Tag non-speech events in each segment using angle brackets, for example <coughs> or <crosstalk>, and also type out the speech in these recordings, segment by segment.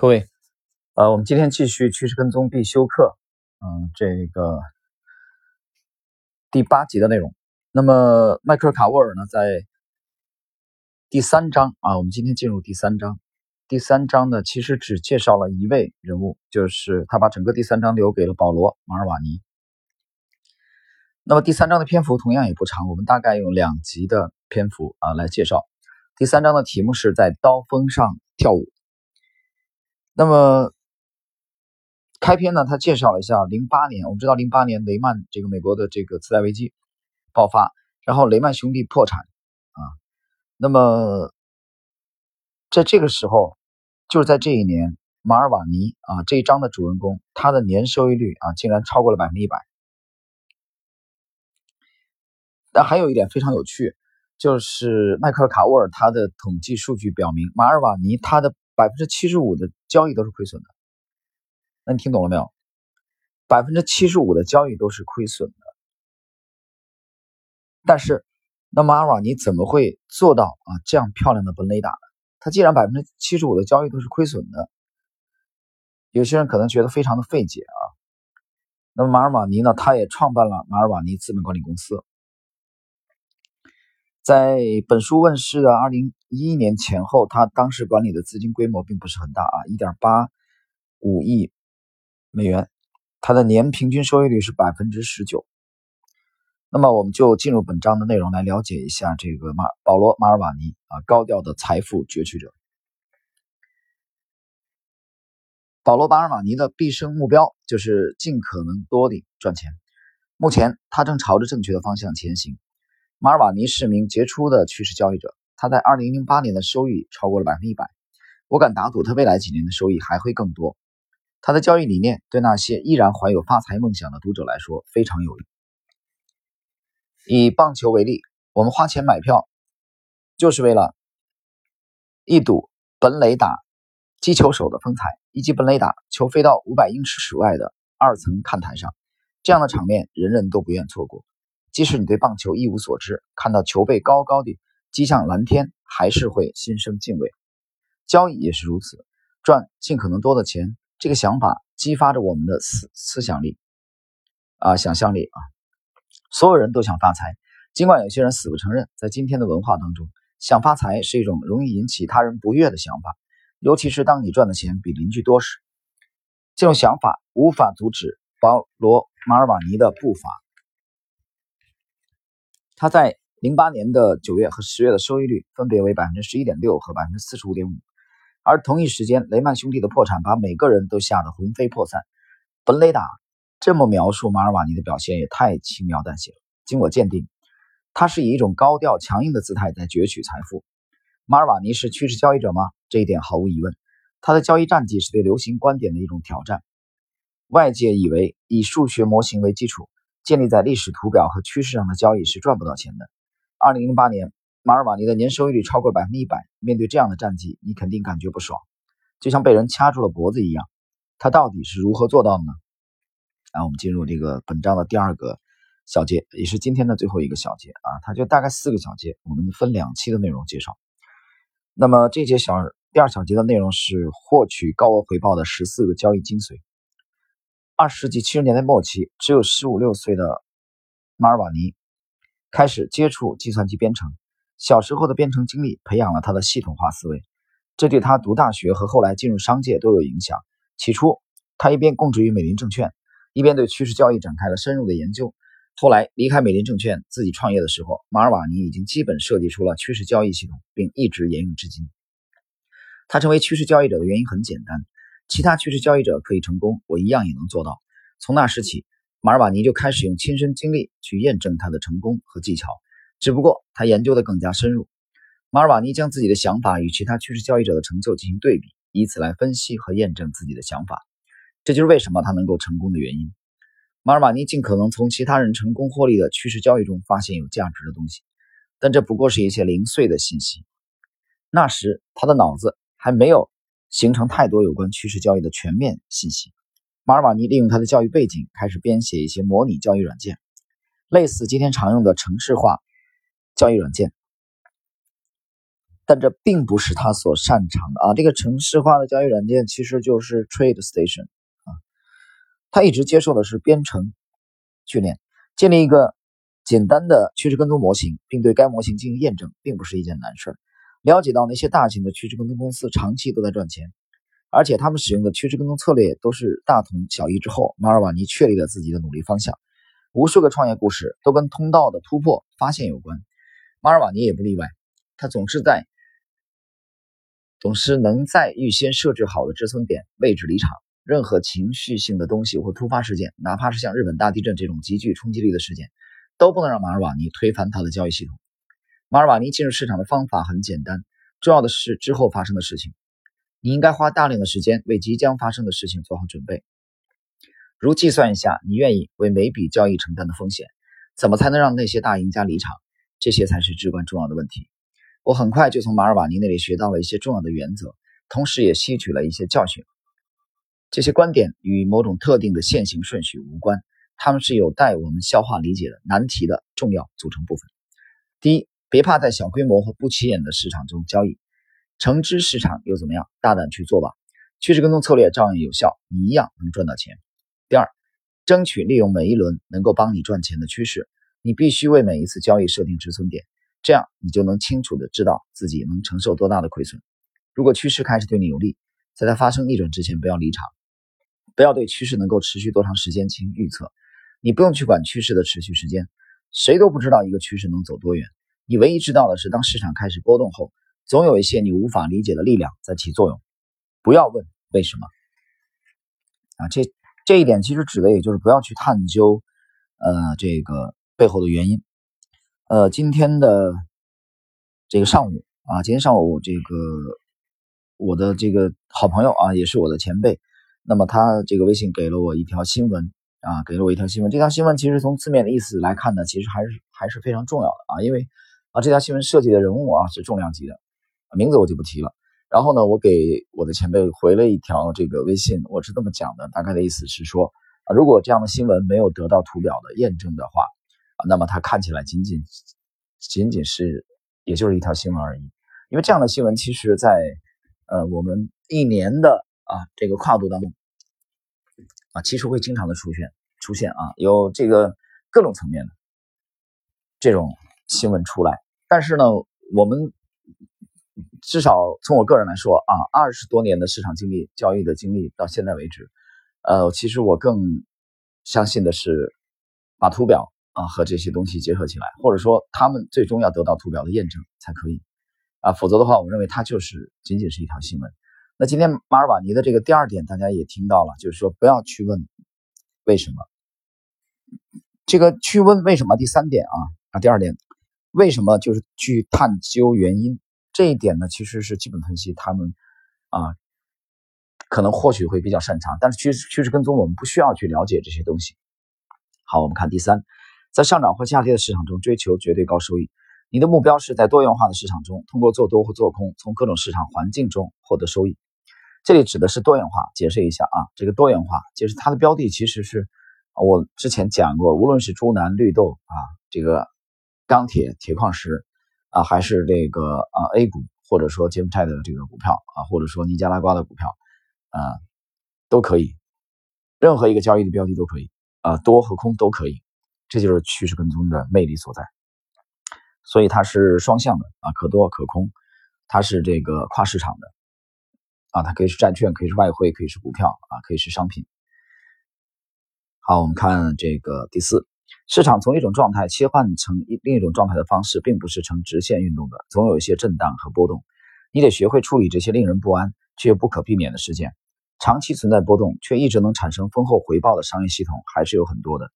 各位，呃，我们今天继续趋势跟踪必修课，嗯，这个第八集的内容。那么，迈克尔·卡沃尔呢，在第三章啊，我们今天进入第三章。第三章呢，其实只介绍了一位人物，就是他把整个第三章留给了保罗·马尔瓦尼。那么第三章的篇幅同样也不长，我们大概用两集的篇幅啊来介绍。第三章的题目是在刀锋上跳舞。那么开篇呢，他介绍了一下零八年，我们知道零八年雷曼这个美国的这个次贷危机爆发，然后雷曼兄弟破产啊。那么在这个时候，就是在这一年，马尔瓦尼啊这一章的主人公，他的年收益率啊竟然超过了百分之一百。但还有一点非常有趣，就是迈克尔卡沃尔他的统计数据表明，马尔瓦尼他的。百分之七十五的交易都是亏损的，那你听懂了没有？百分之七十五的交易都是亏损的，但是那马尔瓦尼怎么会做到啊这样漂亮的本垒打呢？他既然百分之七十五的交易都是亏损的，有些人可能觉得非常的费解啊。那么马尔瓦尼呢，他也创办了马尔瓦尼资本管理公司。在本书问世的二零一一年前后，他当时管理的资金规模并不是很大啊，一点八五亿美元，他的年平均收益率是百分之十九。那么，我们就进入本章的内容来了解一下这个马保罗马尔瓦尼啊，高调的财富攫取者。保罗马尔瓦尼的毕生目标就是尽可能多地赚钱，目前他正朝着正确的方向前行。马尔瓦尼是名杰出的趋势交易者，他在2008年的收益超过了百分之一百。我敢打赌，他未来几年的收益还会更多。他的交易理念对那些依然怀有发财梦想的读者来说非常有用。以棒球为例，我们花钱买票，就是为了一睹本垒打击球手的风采，以及本垒打球飞到五百英尺室外的二层看台上，这样的场面人人都不愿错过。即使你对棒球一无所知，看到球被高高的击向蓝天，还是会心生敬畏。交易也是如此，赚尽可能多的钱，这个想法激发着我们的思思想力啊，想象力啊。所有人都想发财，尽管有些人死不承认。在今天的文化当中，想发财是一种容易引起他人不悦的想法，尤其是当你赚的钱比邻居多时。这种想法无法阻止保罗·马尔瓦尼的步伐。他在零八年的九月和十月的收益率分别为百分之十一点六和百分之四十五点五，而同一时间，雷曼兄弟的破产把每个人都吓得魂飞魄散。本雷达这么描述马尔瓦尼的表现也太轻描淡写了。经我鉴定，他是以一种高调强硬的姿态在攫取财富。马尔瓦尼是趋势交易者吗？这一点毫无疑问。他的交易战绩是对流行观点的一种挑战。外界以为以数学模型为基础。建立在历史图表和趋势上的交易是赚不到钱的。二零零八年，马尔瓦尼的年收益率超过百分之一百。面对这样的战绩，你肯定感觉不爽，就像被人掐住了脖子一样。他到底是如何做到的呢？啊，我们进入这个本章的第二个小节，也是今天的最后一个小节啊，它就大概四个小节，我们分两期的内容介绍。那么这节小第二小节的内容是获取高额回报的十四个交易精髓。二十世纪七十年代末期，只有十五六岁的马尔瓦尼开始接触计算机编程。小时候的编程经历培养了他的系统化思维，这对他读大学和后来进入商界都有影响。起初，他一边供职于美林证券，一边对趋势交易展开了深入的研究。后来离开美林证券自己创业的时候，马尔瓦尼已经基本设计出了趋势交易系统，并一直沿用至今。他成为趋势交易者的原因很简单。其他趋势交易者可以成功，我一样也能做到。从那时起，马尔瓦尼就开始用亲身经历去验证他的成功和技巧。只不过他研究的更加深入。马尔瓦尼将自己的想法与其他趋势交易者的成就进行对比，以此来分析和验证自己的想法。这就是为什么他能够成功的原因。马尔瓦尼尽可能从其他人成功获利的趋势交易中发现有价值的东西，但这不过是一些零碎的信息。那时他的脑子还没有。形成太多有关趋势交易的全面信息。马尔瓦尼利用他的教育背景，开始编写一些模拟交易软件，类似今天常用的程式化交易软件。但这并不是他所擅长的啊。这个城市化的交易软件其实就是 Trade Station 啊，他一直接受的是编程训练，建立一个简单的趋势跟踪模型，并对该模型进行验证，并不是一件难事儿。了解到那些大型的趋势跟踪公司长期都在赚钱，而且他们使用的趋势跟踪策略都是大同小异之后，马尔瓦尼确立了自己的努力方向。无数个创业故事都跟通道的突破发现有关，马尔瓦尼也不例外。他总是在，总是能在预先设置好的止损点位置离场。任何情绪性的东西或突发事件，哪怕是像日本大地震这种极具冲击力的事件，都不能让马尔瓦尼推翻他的交易系统。马尔瓦尼进入市场的方法很简单，重要的是之后发生的事情。你应该花大量的时间为即将发生的事情做好准备，如计算一下你愿意为每笔交易承担的风险，怎么才能让那些大赢家离场，这些才是至关重要的问题。我很快就从马尔瓦尼那里学到了一些重要的原则，同时也吸取了一些教训。这些观点与某种特定的线行顺序无关，它们是有待我们消化理解的难题的重要组成部分。第一。别怕在小规模和不起眼的市场中交易，橙汁市场又怎么样？大胆去做吧，趋势跟踪策略照样有效，你一样能赚到钱。第二，争取利用每一轮能够帮你赚钱的趋势，你必须为每一次交易设定止损点，这样你就能清楚的知道自己能承受多大的亏损。如果趋势开始对你有利，在它发生逆转之前不要离场，不要对趋势能够持续多长时间进行预测，你不用去管趋势的持续时间，谁都不知道一个趋势能走多远。你唯一知道的是，当市场开始波动后，总有一些你无法理解的力量在起作用。不要问为什么啊，这这一点其实指的也就是不要去探究，呃，这个背后的原因。呃，今天的这个上午啊，今天上午这个我的这个好朋友啊，也是我的前辈，那么他这个微信给了我一条新闻啊，给了我一条新闻。这条新闻其实从字面的意思来看呢，其实还是还是非常重要的啊，因为。啊，这条新闻涉及的人物啊是重量级的，名字我就不提了。然后呢，我给我的前辈回了一条这个微信，我是这么讲的，大概的意思是说啊，如果这样的新闻没有得到图表的验证的话啊，那么它看起来仅仅仅仅是也就是一条新闻而已。因为这样的新闻其实，在呃我们一年的啊这个跨度当中啊，其实会经常的出现出现啊，有这个各种层面的这种。新闻出来，但是呢，我们至少从我个人来说啊，二十多年的市场经历、交易的经历到现在为止，呃，其实我更相信的是把图表啊和这些东西结合起来，或者说他们最终要得到图表的验证才可以啊，否则的话，我认为它就是仅仅是一条新闻。那今天马尔瓦尼的这个第二点，大家也听到了，就是说不要去问为什么，这个去问为什么。第三点啊啊，第二点。为什么就是去探究原因这一点呢？其实是基本分析，他们啊可能或许会比较擅长，但是趋势趋势跟踪我们不需要去了解这些东西。好，我们看第三，在上涨或下跌的市场中追求绝对高收益，你的目标是在多元化的市场中通过做多或做空，从各种市场环境中获得收益。这里指的是多元化，解释一下啊，这个多元化就是它的标的其实是我之前讲过，无论是猪腩、绿豆啊，这个。钢铁、铁矿石啊，还是这个啊 A 股，或者说柬埔寨的这个股票啊，或者说尼加拉瓜的股票啊，都可以，任何一个交易的标的都可以啊，多和空都可以，这就是趋势跟踪的魅力所在。所以它是双向的啊，可多可空，它是这个跨市场的啊，它可以是债券，可以是外汇，可以是股票啊，可以是商品。好，我们看这个第四。市场从一种状态切换成一另一种状态的方式，并不是呈直线运动的，总有一些震荡和波动。你得学会处理这些令人不安却又不可避免的事件。长期存在波动却一直能产生丰厚回报的商业系统还是有很多的。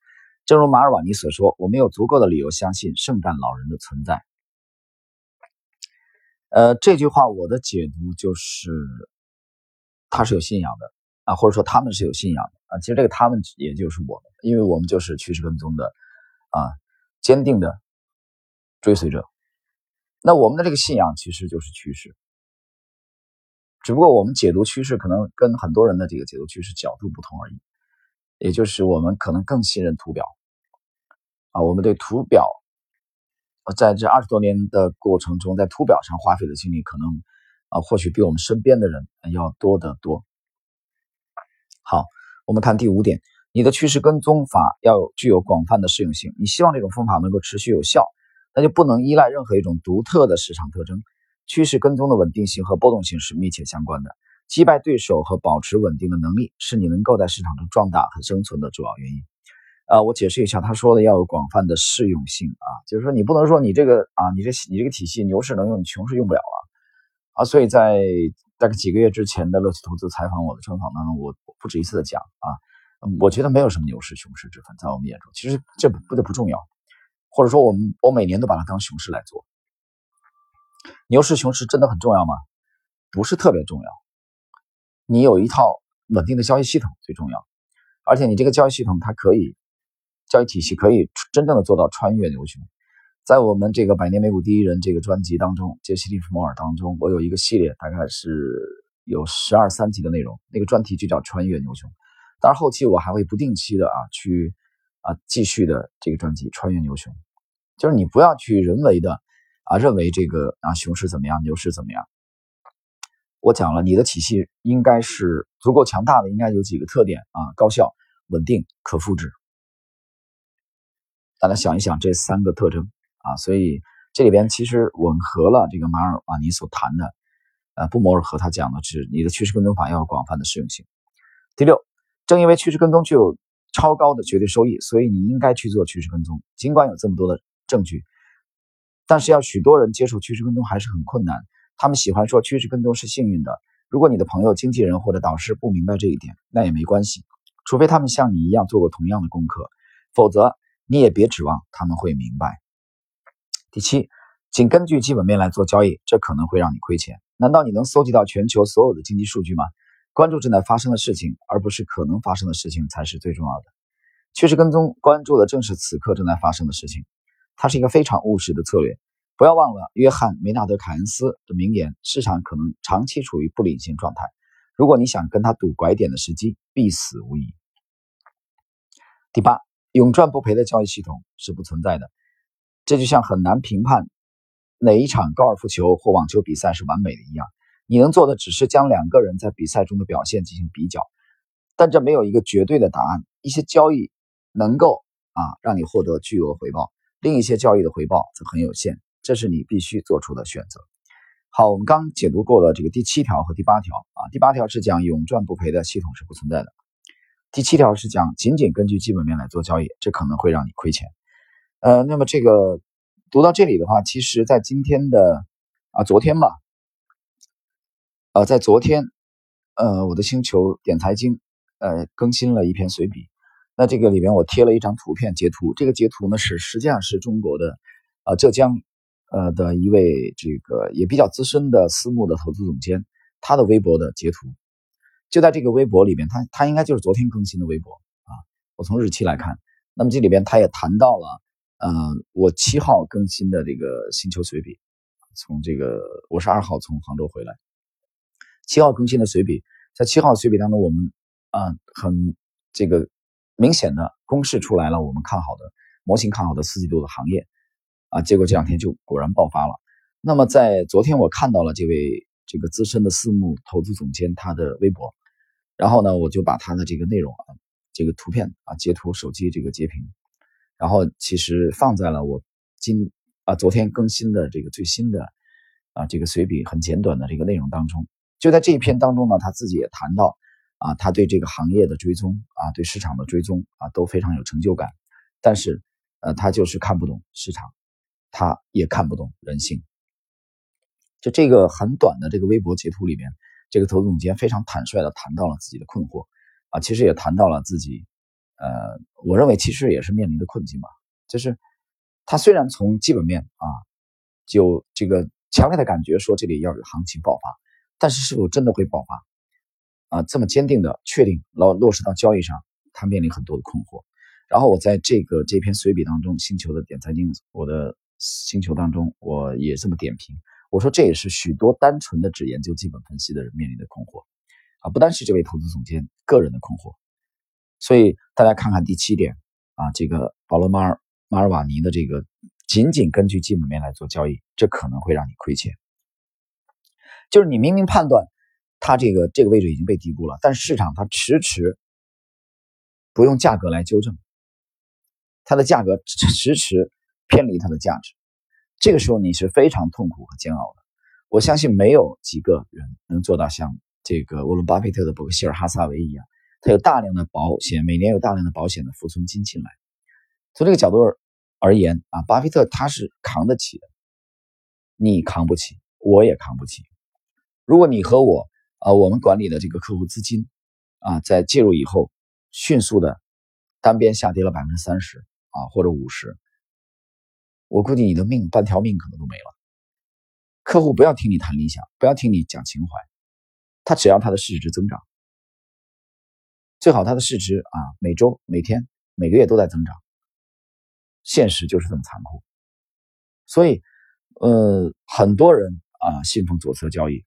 正如马尔瓦尼所说：“我们有足够的理由相信圣诞老人的存在。”呃，这句话我的解读就是，他是有信仰的啊，或者说他们是有信仰的。啊，其实这个他们也就是我们，因为我们就是趋势跟踪的啊，坚定的追随者。那我们的这个信仰其实就是趋势，只不过我们解读趋势可能跟很多人的这个解读趋势角度不同而已。也就是我们可能更信任图表啊，我们对图表在这二十多年的过程中，在图表上花费的精力可能啊，或许比我们身边的人要多得多。好，我们看第五点，你的趋势跟踪法要具有广泛的适用性。你希望这种方法能够持续有效，那就不能依赖任何一种独特的市场特征。趋势跟踪的稳定性和波动性是密切相关的。击败对手和保持稳定的能力，是你能够在市场中壮大和生存的主要原因。啊，我解释一下，他说的要有广泛的适用性啊，就是说你不能说你这个啊，你这你这个体系牛市能用，你熊市用不了了啊。所以在大概几个月之前的乐奇投资采访我的专访当中，我不止一次的讲啊，我觉得没有什么牛市熊市之分，在我们眼中，其实这不这不重要，或者说我们我每年都把它当熊市来做。牛市熊市真的很重要吗？不是特别重要。你有一套稳定的交易系统最重要，而且你这个交易系统它可以。交易体系可以真正的做到穿越牛熊。在我们这个《百年美股第一人》这个专辑当中，杰西·利弗莫尔当中，我有一个系列，大概是有十二三集的内容，那个专题就叫“穿越牛熊”。当然，后期我还会不定期的啊去啊继续的这个专辑“穿越牛熊”，就是你不要去人为的啊认为这个啊熊市怎么样，牛市怎么样。我讲了，你的体系应该是足够强大的，应该有几个特点啊：高效、稳定、可复制。大家想一想这三个特征啊，所以这里边其实吻合了这个马尔瓦尼所谈的，呃，布摩尔和他讲的是你的趋势跟踪法要有广泛的适用性。第六，正因为趋势跟踪具有超高的绝对收益，所以你应该去做趋势跟踪。尽管有这么多的证据，但是要许多人接受趋势跟踪还是很困难。他们喜欢说趋势跟踪是幸运的。如果你的朋友、经纪人或者导师不明白这一点，那也没关系，除非他们像你一样做过同样的功课，否则。你也别指望他们会明白。第七，仅根据基本面来做交易，这可能会让你亏钱。难道你能搜集到全球所有的经济数据吗？关注正在发生的事情，而不是可能发生的事情才是最重要的。趋势跟踪关注的正是此刻正在发生的事情，它是一个非常务实的策略。不要忘了约翰·梅纳德·凯恩斯的名言：市场可能长期处于不理性状态。如果你想跟他赌拐点的时机，必死无疑。第八。永赚不赔的交易系统是不存在的，这就像很难评判哪一场高尔夫球或网球比赛是完美的一样。你能做的只是将两个人在比赛中的表现进行比较，但这没有一个绝对的答案。一些交易能够啊让你获得巨额回报，另一些交易的回报则很有限，这是你必须做出的选择。好，我们刚解读过了这个第七条和第八条啊，第八条是讲永赚不赔的系统是不存在的。第七条是讲仅仅根据基本面来做交易，这可能会让你亏钱。呃，那么这个读到这里的话，其实在今天的啊昨天吧，呃，在昨天，呃，我的星球点财经呃更新了一篇随笔，那这个里边我贴了一张图片截图，这个截图呢是实际上是中国的呃浙江呃的一位这个也比较资深的私募的投资总监他的微博的截图。就在这个微博里边，他他应该就是昨天更新的微博啊。我从日期来看，那么这里边他也谈到了，呃，我七号更新的这个星球随笔，从这个我是二号从杭州回来，七号更新的随笔，在七号随笔当中，我们啊很这个明显的公示出来了，我们看好的模型看好的四季度的行业啊，结果这两天就果然爆发了。那么在昨天我看到了这位这个资深的私募投资总监他的微博。然后呢，我就把他的这个内容啊，这个图片啊，截图手机这个截屏，然后其实放在了我今啊昨天更新的这个最新的啊这个随笔很简短的这个内容当中。就在这一篇当中呢，他自己也谈到啊，他对这个行业的追踪啊，对市场的追踪啊都非常有成就感。但是呃，他就是看不懂市场，他也看不懂人性。就这个很短的这个微博截图里面。这个投资总监非常坦率地谈到了自己的困惑，啊，其实也谈到了自己，呃，我认为其实也是面临的困境吧。就是他虽然从基本面啊，就这个强烈的感觉说这里要有行情爆发，但是是否真的会爆发啊？这么坚定的确定落落实到交易上，他面临很多的困惑。然后我在这个这篇随笔当中，星球的点财经，我的星球当中，我也这么点评。我说这也是许多单纯的只研究基本分析的人面临的困惑，啊，不单是这位投资总监个人的困惑，所以大家看看第七点啊，这个保罗马尔马尔瓦尼的这个仅仅根据基本面来做交易，这可能会让你亏钱。就是你明明判断它这个这个位置已经被低估了，但市场它迟迟不用价格来纠正，它的价格迟迟偏离它的价值，这个时候你是非常痛苦和煎熬的。我相信没有几个人能做到像这个沃伦巴菲特的伯克希尔哈萨维一样，他有大量的保险，每年有大量的保险的浮存金进来。从这个角度而言啊，巴菲特他是扛得起的，你扛不起，我也扛不起。如果你和我啊，我们管理的这个客户资金啊，在介入以后迅速的单边下跌了百分之三十啊，或者五十，我估计你的命半条命可能都没了。客户不要听你谈理想，不要听你讲情怀，他只要他的市值增长，最好他的市值啊，每周、每天、每个月都在增长。现实就是这么残酷，所以，呃，很多人啊信奉左侧交易，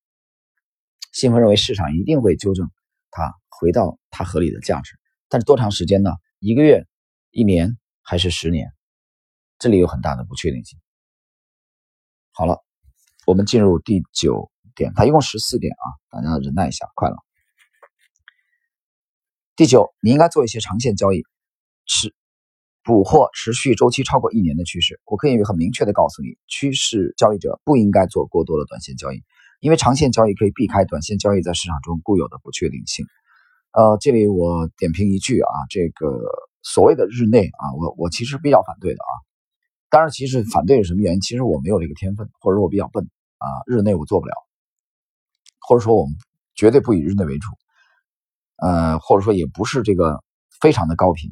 信奉认为市场一定会纠正它回到它合理的价值，但是多长时间呢？一个月、一年还是十年？这里有很大的不确定性。好了。我们进入第九点，它一共十四点啊，大家忍耐一下，快了。第九，你应该做一些长线交易，持捕获持续周期超过一年的趋势。我可以很明确的告诉你，趋势交易者不应该做过多的短线交易，因为长线交易可以避开短线交易在市场中固有的不确定性。呃，这里我点评一句啊，这个所谓的日内啊，我我其实比较反对的啊。当然，其实反对是什么原因？其实我没有这个天分，或者说我比较笨。啊，日内我做不了，或者说我们绝对不以日内为主，呃，或者说也不是这个非常的高频。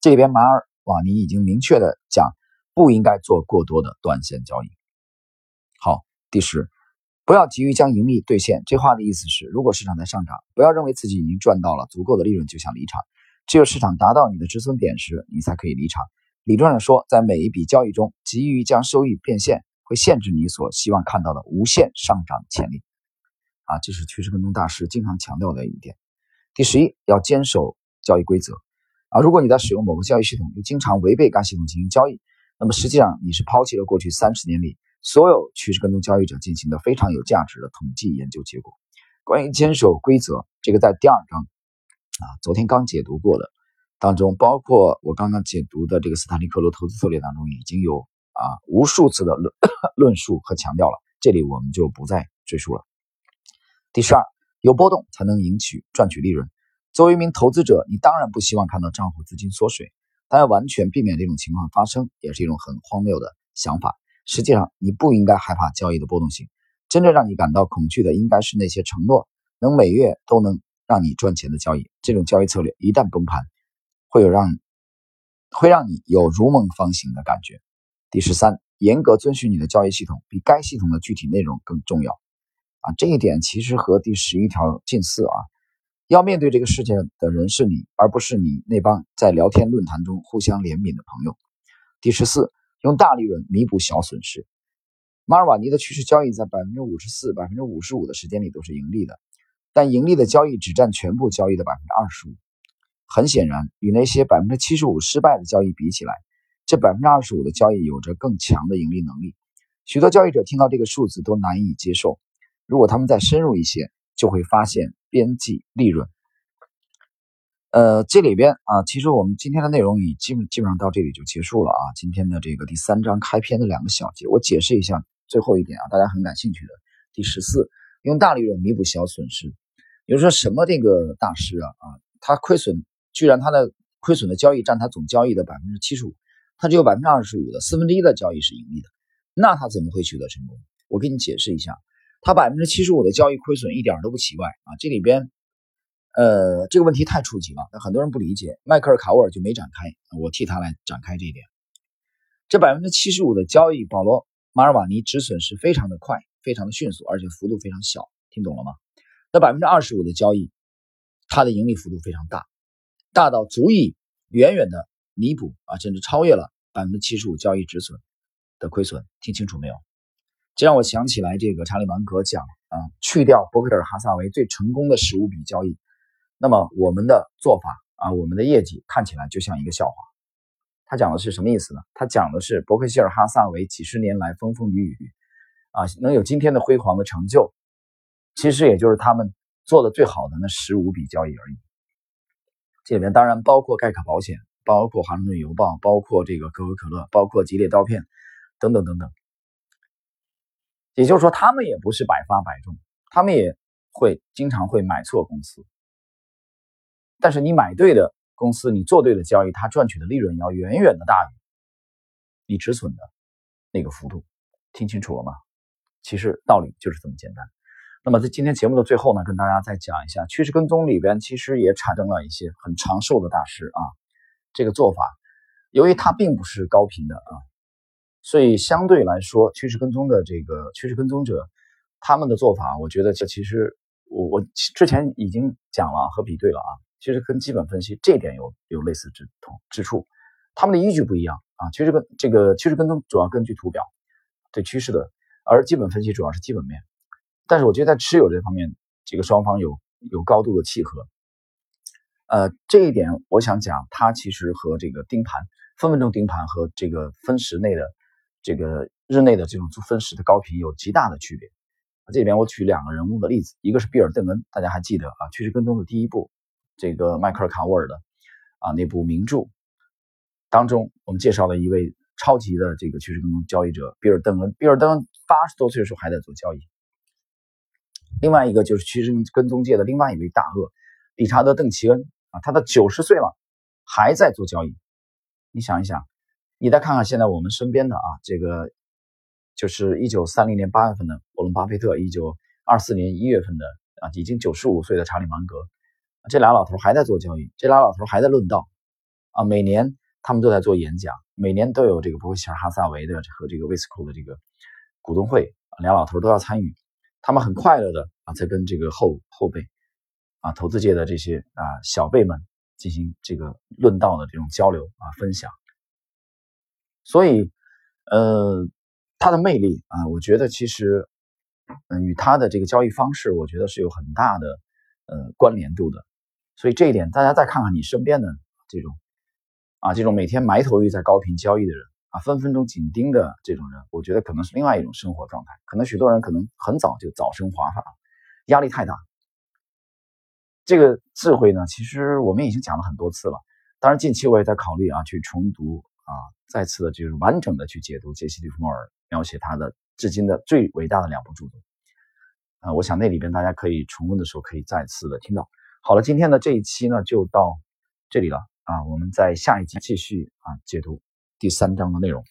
这边马尔瓦尼已经明确的讲，不应该做过多的短线交易。好，第十，不要急于将盈利兑现。这话的意思是，如果市场在上涨，不要认为自己已经赚到了足够的利润就想离场，只有市场达到你的止损点时，你才可以离场。理论上说，在每一笔交易中，急于将收益变现。会限制你所希望看到的无限上涨潜力，啊，这是趋势跟踪大师经常强调的一点。第十一，要坚守交易规则，啊，如果你在使用某个交易系统又经常违背该系统进行交易，那么实际上你是抛弃了过去三十年里所有趋势跟踪交易者进行的非常有价值的统计研究结果。关于坚守规则，这个在第二章，啊，昨天刚解读过的当中，包括我刚刚解读的这个斯坦利克罗投资策略当中已经有。啊，无数次的论 <coughs> 论述和强调了，这里我们就不再赘述了。第十二，有波动才能赢取赚取利润。作为一名投资者，你当然不希望看到账户资金缩水，但要完全避免这种情况发生，也是一种很荒谬的想法。实际上，你不应该害怕交易的波动性，真正让你感到恐惧的，应该是那些承诺能每月都能让你赚钱的交易。这种交易策略一旦崩盘，会有让会让你有如梦方醒的感觉。第十三，严格遵循你的交易系统，比该系统的具体内容更重要。啊，这一点其实和第十一条近似啊。要面对这个世界的人是你，而不是你那帮在聊天论坛中互相怜悯的朋友。第十四，用大利润弥补小损失。马尔瓦尼的趋势交易在百分之五十四、百分之五十五的时间里都是盈利的，但盈利的交易只占全部交易的百分之二十五。很显然，与那些百分之七十五失败的交易比起来。这百分之二十五的交易有着更强的盈利能力，许多交易者听到这个数字都难以接受。如果他们再深入一些，就会发现边际利润。呃，这里边啊，其实我们今天的内容已基本基本上到这里就结束了啊。今天的这个第三章开篇的两个小节，我解释一下最后一点啊，大家很感兴趣的第十四，用大利润弥补小损失。比如说什么这个大师啊啊，他亏损居然他的亏损的交易占他总交易的百分之七十五。他只有百分之二十五的四分之一的交易是盈利的，那他怎么会取得成功？我给你解释一下，他百分之七十五的交易亏损一点都不奇怪啊！这里边，呃，这个问题太初级了，很多人不理解。迈克尔·卡沃尔就没展开，我替他来展开这一点。这百分之七十五的交易，保罗·马尔瓦尼止损是非常的快，非常的迅速，而且幅度非常小，听懂了吗？那百分之二十五的交易，它的盈利幅度非常大，大到足以远远的。弥补啊，甚至超越了百分之七十五交易止损的亏损，听清楚没有？这让我想起来这个查理芒格讲啊，去掉伯克特哈萨维最成功的十五笔交易，那么我们的做法啊，我们的业绩看起来就像一个笑话。他讲的是什么意思呢？他讲的是伯克希尔哈萨维几十年来风风雨雨啊，能有今天的辉煌的成就，其实也就是他们做的最好的那十五笔交易而已。这里面当然包括盖克保险，包括华盛顿邮报，包括这个可口可乐，包括吉列刀片，等等等等。也就是说，他们也不是百发百中，他们也会经常会买错公司。但是你买对的公司，你做对的交易，它赚取的利润要远远的大于你止损的那个幅度。听清楚了吗？其实道理就是这么简单。那么在今天节目的最后呢，跟大家再讲一下趋势跟踪里边，其实也产生了一些很长寿的大师啊。这个做法，由于它并不是高频的啊，所以相对来说，趋势跟踪的这个趋势跟踪者，他们的做法，我觉得这其实我我之前已经讲了和比对了啊，其实跟基本分析这点有有类似之同之处，他们的依据不一样啊。其实跟这个趋势跟踪主要根据图表对趋势的，而基本分析主要是基本面。但是我觉得在持有这方面，这个双方有有高度的契合。呃，这一点我想讲，它其实和这个盯盘、分分钟盯盘和这个分时内的这个日内的这种分时的高频有极大的区别。这里边我举两个人物的例子，一个是比尔·邓恩，大家还记得啊？趋势跟踪的第一步，这个迈克尔·卡沃尔的啊那部名著当中，我们介绍了一位超级的这个趋势跟踪交易者比尔·邓恩。比尔·邓恩八十多岁的时候还在做交易。另外一个就是趋势跟踪界的另外一位大鳄，理查德·邓奇恩啊，他都九十岁了，还在做交易。你想一想，你再看看现在我们身边的啊，这个就是一九三零年八月份的沃伦·巴菲特，一九二四年一月份的啊，已经九十五岁的查理·芒格，这俩老头还在做交易，这俩老头还在论道啊，每年他们都在做演讲，每年都有这个伯克希尔·哈萨维的和这个威斯库的这个股东会，俩老头都要参与。他们很快乐的啊，在跟这个后后辈啊，投资界的这些啊小辈们进行这个论道的这种交流啊分享。所以，呃，他的魅力啊，我觉得其实，嗯，与他的这个交易方式，我觉得是有很大的呃关联度的。所以这一点，大家再看看你身边的这种啊，这种每天埋头于在高频交易的人。啊，分分钟紧盯的这种人，我觉得可能是另外一种生活状态。可能许多人可能很早就早生华发，压力太大。这个智慧呢，其实我们已经讲了很多次了。当然，近期我也在考虑啊，去重读啊，再次的就是完整的去解读杰西·利弗莫尔描写他的至今的最伟大的两部著作。啊，我想那里边大家可以重温的时候可以再次的听到。好了，今天的这一期呢就到这里了啊，我们在下一集继续啊解读。第三章的内容。